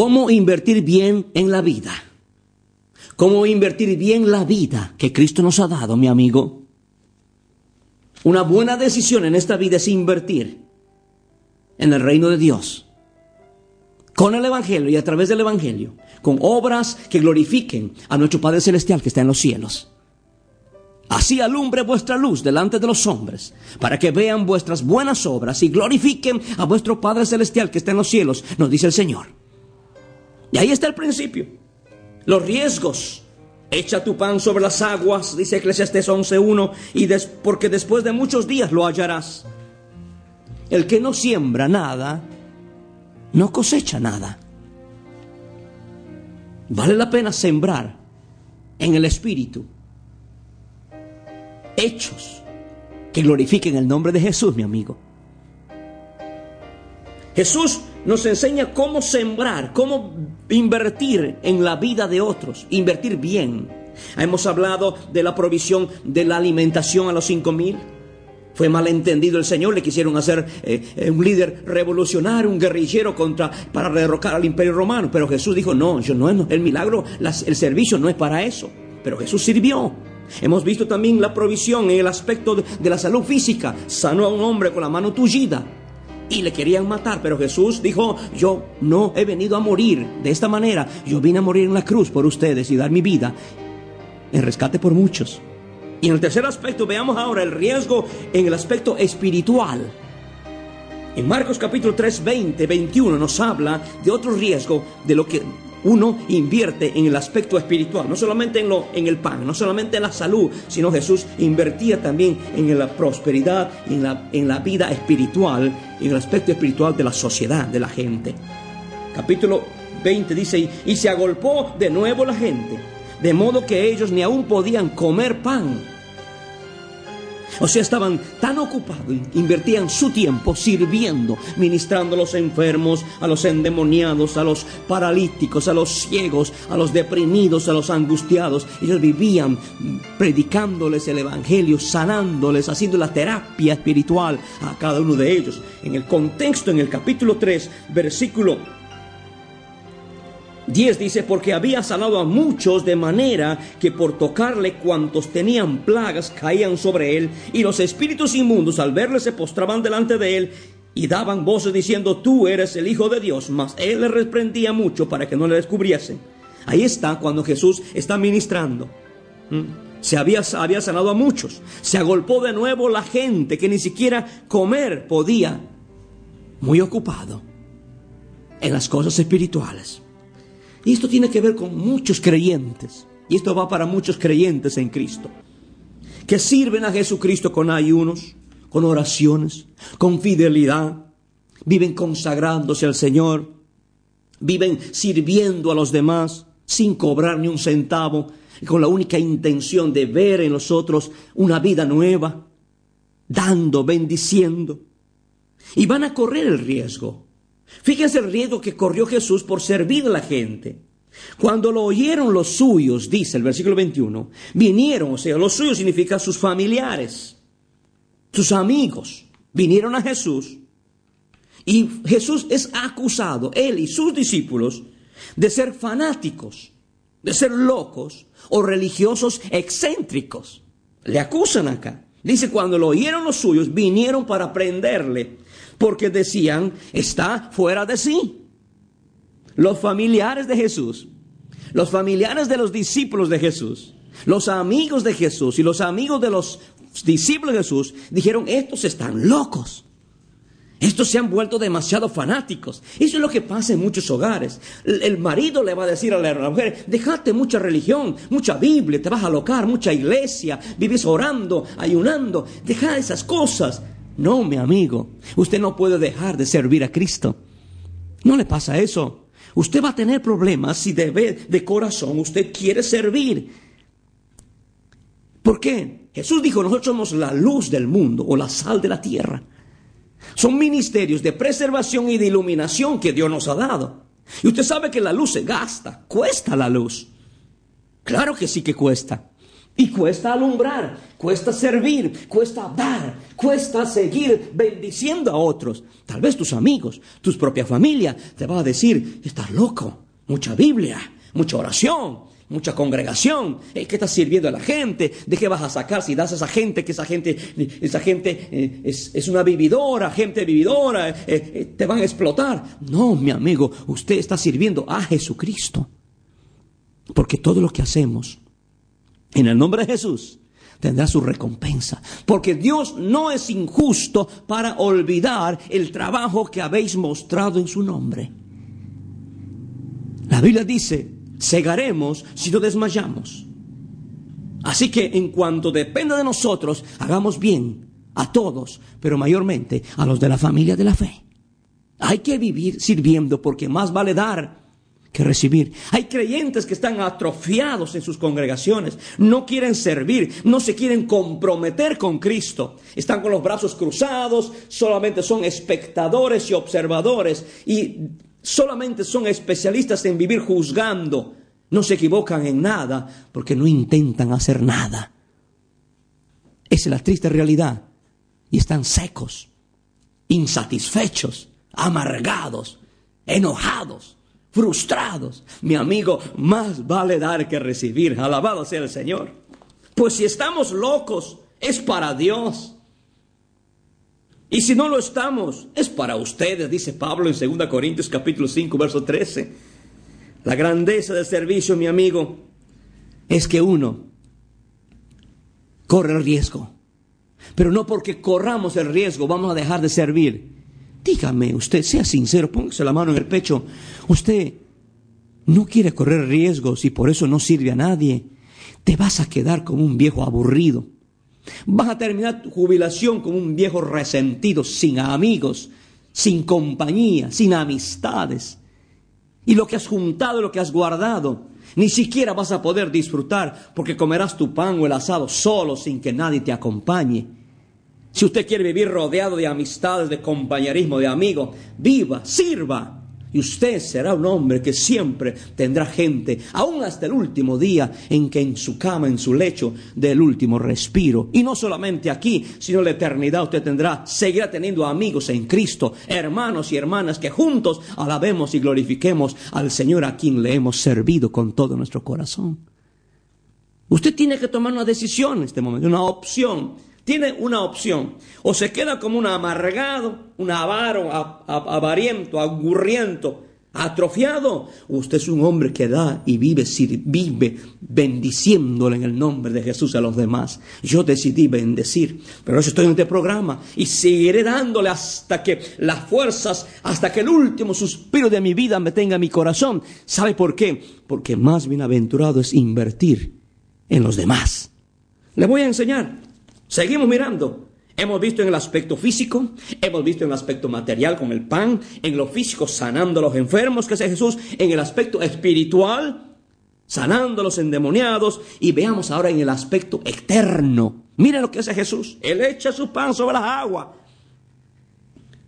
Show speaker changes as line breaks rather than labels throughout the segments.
¿Cómo invertir bien en la vida? ¿Cómo invertir bien la vida que Cristo nos ha dado, mi amigo? Una buena decisión en esta vida es invertir en el reino de Dios. Con el Evangelio y a través del Evangelio. Con obras que glorifiquen a nuestro Padre Celestial que está en los cielos. Así alumbre vuestra luz delante de los hombres, para que vean vuestras buenas obras y glorifiquen a vuestro Padre Celestial que está en los cielos, nos dice el Señor. Y ahí está el principio. Los riesgos. Echa tu pan sobre las aguas, dice Eclesiastes 11.1, y des, porque después de muchos días lo hallarás. El que no siembra nada, no cosecha nada. Vale la pena sembrar en el Espíritu hechos que glorifiquen el nombre de Jesús, mi amigo. Jesús nos enseña cómo sembrar, cómo invertir en la vida de otros, invertir bien. Hemos hablado de la provisión de la alimentación a los cinco mil. Fue malentendido el Señor, le quisieron hacer eh, un líder revolucionario, un guerrillero contra, para derrocar al imperio romano. Pero Jesús dijo, no, yo no, el milagro, el servicio no es para eso. Pero Jesús sirvió. Hemos visto también la provisión en el aspecto de, de la salud física. Sanó a un hombre con la mano tullida y le querían matar, pero Jesús dijo, yo no he venido a morir de esta manera, yo vine a morir en la cruz por ustedes y dar mi vida en rescate por muchos. Y en el tercer aspecto veamos ahora el riesgo en el aspecto espiritual. En Marcos capítulo 3, 20, 21 nos habla de otro riesgo de lo que uno invierte en el aspecto espiritual, no solamente en, lo, en el pan, no solamente en la salud, sino Jesús invertía también en la prosperidad en la, en la vida espiritual, en el aspecto espiritual de la sociedad, de la gente. Capítulo 20 dice, y se agolpó de nuevo la gente, de modo que ellos ni aún podían comer pan. O sea, estaban tan ocupados, invertían su tiempo sirviendo, ministrando a los enfermos, a los endemoniados, a los paralíticos, a los ciegos, a los deprimidos, a los angustiados. Ellos vivían predicándoles el Evangelio, sanándoles, haciendo la terapia espiritual a cada uno de ellos. En el contexto, en el capítulo 3, versículo 10 dice, porque había sanado a muchos de manera que por tocarle cuantos tenían plagas caían sobre él, y los espíritus inmundos al verle se postraban delante de él y daban voces diciendo, tú eres el Hijo de Dios, mas él le reprendía mucho para que no le descubriesen. Ahí está cuando Jesús está ministrando. Se había, había sanado a muchos. Se agolpó de nuevo la gente que ni siquiera comer podía. Muy ocupado en las cosas espirituales. Y esto tiene que ver con muchos creyentes. Y esto va para muchos creyentes en Cristo. Que sirven a Jesucristo con ayunos, con oraciones, con fidelidad. Viven consagrándose al Señor. Viven sirviendo a los demás sin cobrar ni un centavo. Con la única intención de ver en nosotros una vida nueva. Dando, bendiciendo. Y van a correr el riesgo Fíjense el riesgo que corrió Jesús por servir a la gente. Cuando lo oyeron los suyos, dice el versículo 21, vinieron, o sea, los suyos significa sus familiares, sus amigos, vinieron a Jesús. Y Jesús es acusado, él y sus discípulos, de ser fanáticos, de ser locos o religiosos excéntricos. Le acusan acá. Dice, cuando lo oyeron los suyos, vinieron para prenderle porque decían, está fuera de sí. Los familiares de Jesús, los familiares de los discípulos de Jesús, los amigos de Jesús y los amigos de los discípulos de Jesús dijeron, estos están locos. Estos se han vuelto demasiado fanáticos. Eso es lo que pasa en muchos hogares. El, marido le va a decir a la mujer, déjate mucha religión, mucha Biblia, te vas a alocar, mucha iglesia, vives orando, ayunando, deja esas cosas. No, mi amigo, usted no puede dejar de servir a Cristo. No le pasa eso. Usted va a tener problemas si de, de corazón usted quiere servir. ¿Por qué? Jesús dijo, nosotros somos la luz del mundo o la sal de la tierra. Son ministerios de preservación y de iluminación que Dios nos ha dado. Y usted sabe que la luz se gasta, cuesta la luz. Claro que sí que cuesta. Y cuesta alumbrar, cuesta servir, cuesta dar, cuesta seguir bendiciendo a otros. Tal vez tus amigos, tu propia familia te va a decir, estás loco, mucha Biblia, mucha oración, mucha congregación. Eh, ¿Qué estás sirviendo a la gente? ¿De qué vas a sacar si das a esa gente que esa gente, esa gente eh, es, una vividora, gente vividora, eh, te van a explotar? No, mi amigo, usted está sirviendo a Jesucristo. Porque todo lo que hacemos en el nombre de Jesús tendrá su recompensa. Porque Dios no es injusto para olvidar el trabajo que habéis mostrado en su nombre. La Biblia dice, cegaremos si no desmayamos. Así que en cuanto dependa de nosotros, hagamos bien a todos, pero mayormente a los de la familia de la fe. Hay que vivir sirviendo porque más vale dar que recibir. Hay creyentes que están atrofiados en sus congregaciones, no quieren servir, no se quieren comprometer con Cristo, están con los brazos cruzados, solamente son espectadores y observadores y solamente son especialistas en vivir juzgando. No se equivocan en nada porque no intentan hacer nada. Esa es la triste realidad. Y están secos, insatisfechos, amargados, enojados, frustrados. Mi amigo, más vale dar que recibir. Alabado sea el Señor. Pues si estamos locos, es para Dios. Y si no lo estamos, es para ustedes, dice Pablo en 2 Corintios capítulo 5, verso 13. La grandeza del servicio, mi amigo, es que uno corre el riesgo. Pero no porque corramos el riesgo vamos a dejar de servir. Dígame, usted, sea sincero, póngase la mano en el pecho. Usted no quiere correr riesgos y por eso no sirve a nadie. Te vas a quedar como un viejo aburrido Vas a terminar tu jubilación como un viejo resentido, sin amigos, sin compañía, sin amistades. Y lo que has juntado, lo que has guardado, ni siquiera vas a poder disfrutar porque comerás tu pan o el asado solo sin que nadie te acompañe. Si usted quiere vivir rodeado de amistades, de compañerismo, de amigos, viva, sirva. Y usted será un hombre que siempre tendrá gente, aún hasta el último día en que en su cama, en su lecho, del último respiro. Y no solamente aquí, sino en la eternidad usted tendrá, seguirá teniendo amigos en Cristo, hermanos y hermanas que juntos alabemos y glorifiquemos al Señor a quien le hemos servido con todo nuestro corazón. Usted tiene que tomar una decisión en este momento, una opción tiene una opción. O se queda como un amargado, un avaro, avariento, agurriento, atrofiado. Usted es un hombre que da y vive, vive bendiciéndole en el nombre de Jesús a los demás. Yo decidí bendecir, pero eso estoy en este programa y seguiré dándole hasta que las fuerzas, hasta que el último suspiro de mi vida me tenga mi corazón. ¿Sabe por qué? Porque más bienaventurado es invertir en los demás. Le voy a enseñar. Seguimos mirando. Hemos visto en el aspecto físico, hemos visto en el aspecto material con el pan, en lo físico sanando a los enfermos que hace Jesús, en el aspecto espiritual sanando a los endemoniados y veamos ahora en el aspecto eterno. Mira lo que hace Jesús. Él echa su pan sobre las aguas.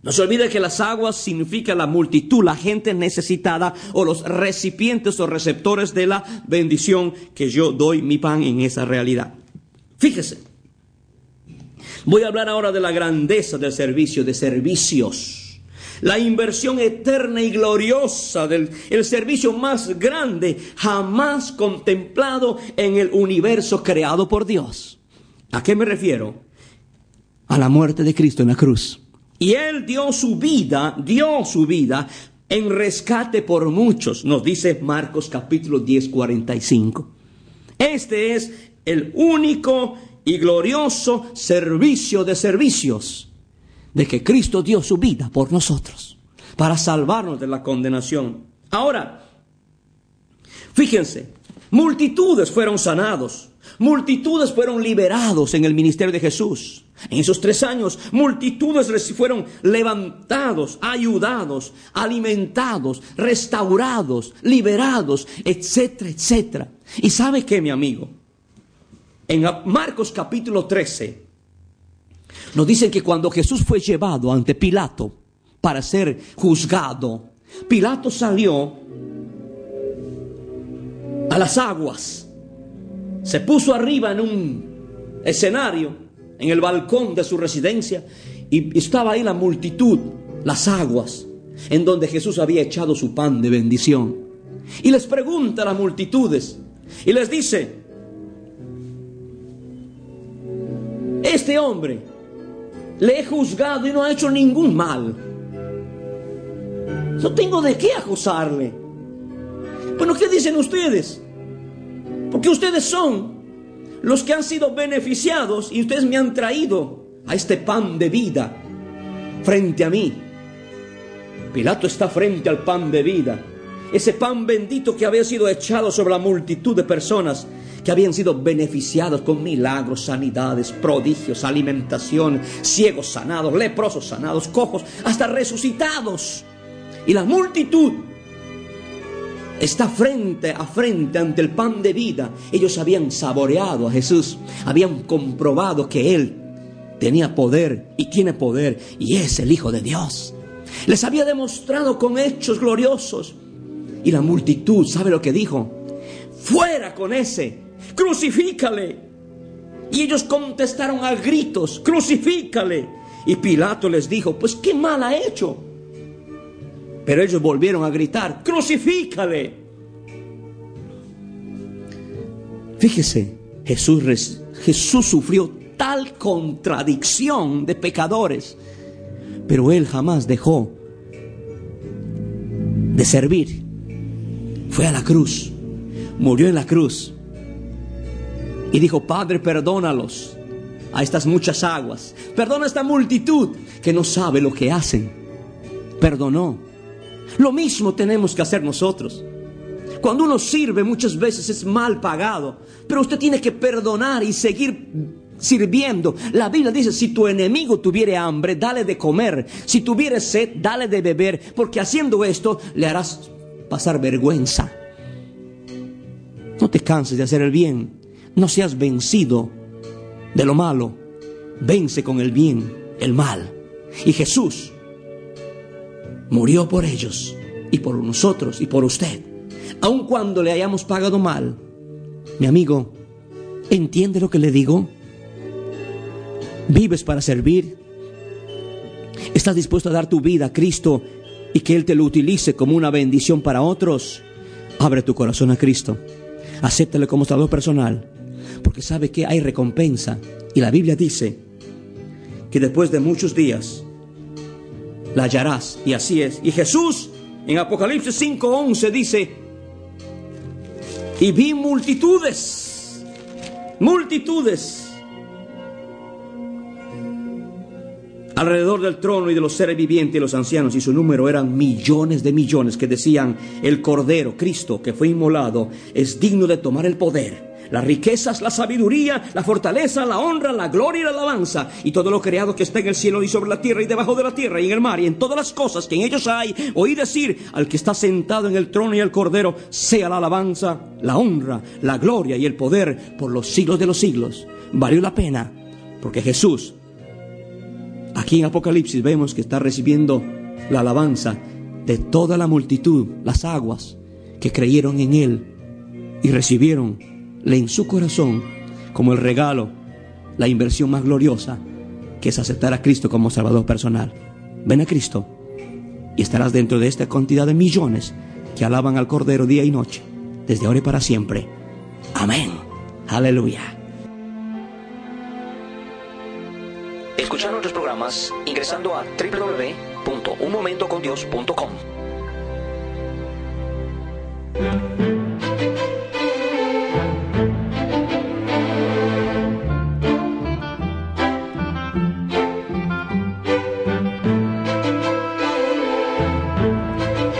No se olvide que las aguas significan la multitud, la gente necesitada o los recipientes o receptores de la bendición que yo doy mi pan en esa realidad. Fíjese, Voy a hablar ahora de la grandeza del servicio, de servicios. La inversión eterna y gloriosa del el servicio más grande jamás contemplado en el universo creado por Dios. ¿A qué me refiero? A la muerte de Cristo en la cruz. Y Él dio su vida, dio su vida en rescate por muchos, nos dice Marcos capítulo 10, 45. Este es el único y glorioso servicio de servicios. de que Cristo dio su vida por nosotros, para salvarnos de la condenación. Ahora, fíjense, multitudes fueron sanados, multitudes fueron liberados en el ministerio de Jesús. En esos tres años, multitudes fueron levantados, ayudados, alimentados, restaurados, liberados, etcétera, etcétera. ¿Y sabe qué, mi amigo? En Marcos capítulo 13, nos dicen que cuando Jesús fue llevado ante Pilato para ser juzgado, Pilato salió a las aguas, se puso arriba en un escenario, en el balcón de su residencia, y estaba ahí la multitud, las aguas, en donde Jesús había echado su pan de bendición. Y les pregunta a las multitudes, y les dice, este hombre, le he juzgado y no ha hecho ningún mal. No tengo de qué acusarle. Bueno, ¿qué dicen ustedes? Porque ustedes son los que han sido beneficiados y ustedes me han traído a este pan de vida frente a mí. Pilato está frente al pan de vida. Ese pan bendito que había sido echado sobre la multitud de personas que habían sido beneficiados con milagros, sanidades, prodigios, alimentación, ciegos sanados, leprosos sanados, cojos, hasta resucitados. Y la multitud está frente a frente ante el pan de vida. Ellos habían saboreado a Jesús, habían comprobado que Él tenía poder y tiene poder y es el Hijo de Dios. Les había demostrado con hechos gloriosos. Y la multitud, ¿sabe lo que dijo? Fuera con ese crucifícale. Y ellos contestaron a gritos, crucifícale. Y Pilato les dijo, pues qué mal ha hecho. Pero ellos volvieron a gritar, crucifícale. Fíjese, Jesús, Jesús sufrió tal contradicción de pecadores, pero él jamás dejó de servir. Fue a la cruz, murió en la cruz y dijo, Padre, perdónalos a estas muchas aguas. Perdona a esta multitud que no sabe lo que hacen. Perdonó. Lo mismo tenemos que hacer nosotros. Cuando uno sirve muchas veces es mal pagado, pero usted tiene que perdonar y seguir sirviendo. La Biblia dice, si tu enemigo tuviere hambre, dale de comer. Si tuviere sed, dale de beber, porque haciendo esto le harás pasar vergüenza. No te canses de hacer el bien. No seas vencido de lo malo. Vence con el bien el mal. Y Jesús murió por ellos y por nosotros y por usted. Aun cuando le hayamos pagado mal. Mi amigo, ¿entiende lo que le digo? ¿Vives para servir? ¿Estás dispuesto a dar tu vida a Cristo y que Él te lo utilice como una bendición para otros? Abre tu corazón a Cristo. Acéptale como salvador personal porque sabe que hay recompensa. Y la Biblia dice que después de muchos días la hallarás. Y así es. Y Jesús en Apocalipsis 5:11 dice, y vi multitudes, multitudes alrededor del trono y de los seres vivientes y los ancianos, y su número eran millones de millones que decían, el Cordero, Cristo, que fue inmolado, es digno de tomar el poder las riquezas, la sabiduría, la fortaleza, la honra, la gloria y la alabanza, y todo lo creado que está en el cielo y sobre la tierra y debajo de la tierra y en el mar y en todas las cosas que en ellos hay, oí decir al que está sentado en el trono y el cordero, sea la alabanza, la honra, la gloria y el poder por los siglos de los siglos. Valió la pena, porque Jesús, aquí en Apocalipsis vemos que está recibiendo la alabanza de toda la multitud, las aguas que creyeron en Él y recibieron en su corazón como el regalo, la inversión más gloriosa, que es aceptar a Cristo como Salvador personal. Ven a Cristo y estarás dentro de esta cantidad de millones que alaban al Cordero día y noche, desde ahora y para siempre. Amén. Aleluya.
Escuchar nuestros programas ingresando a www.unmomentocondios.com.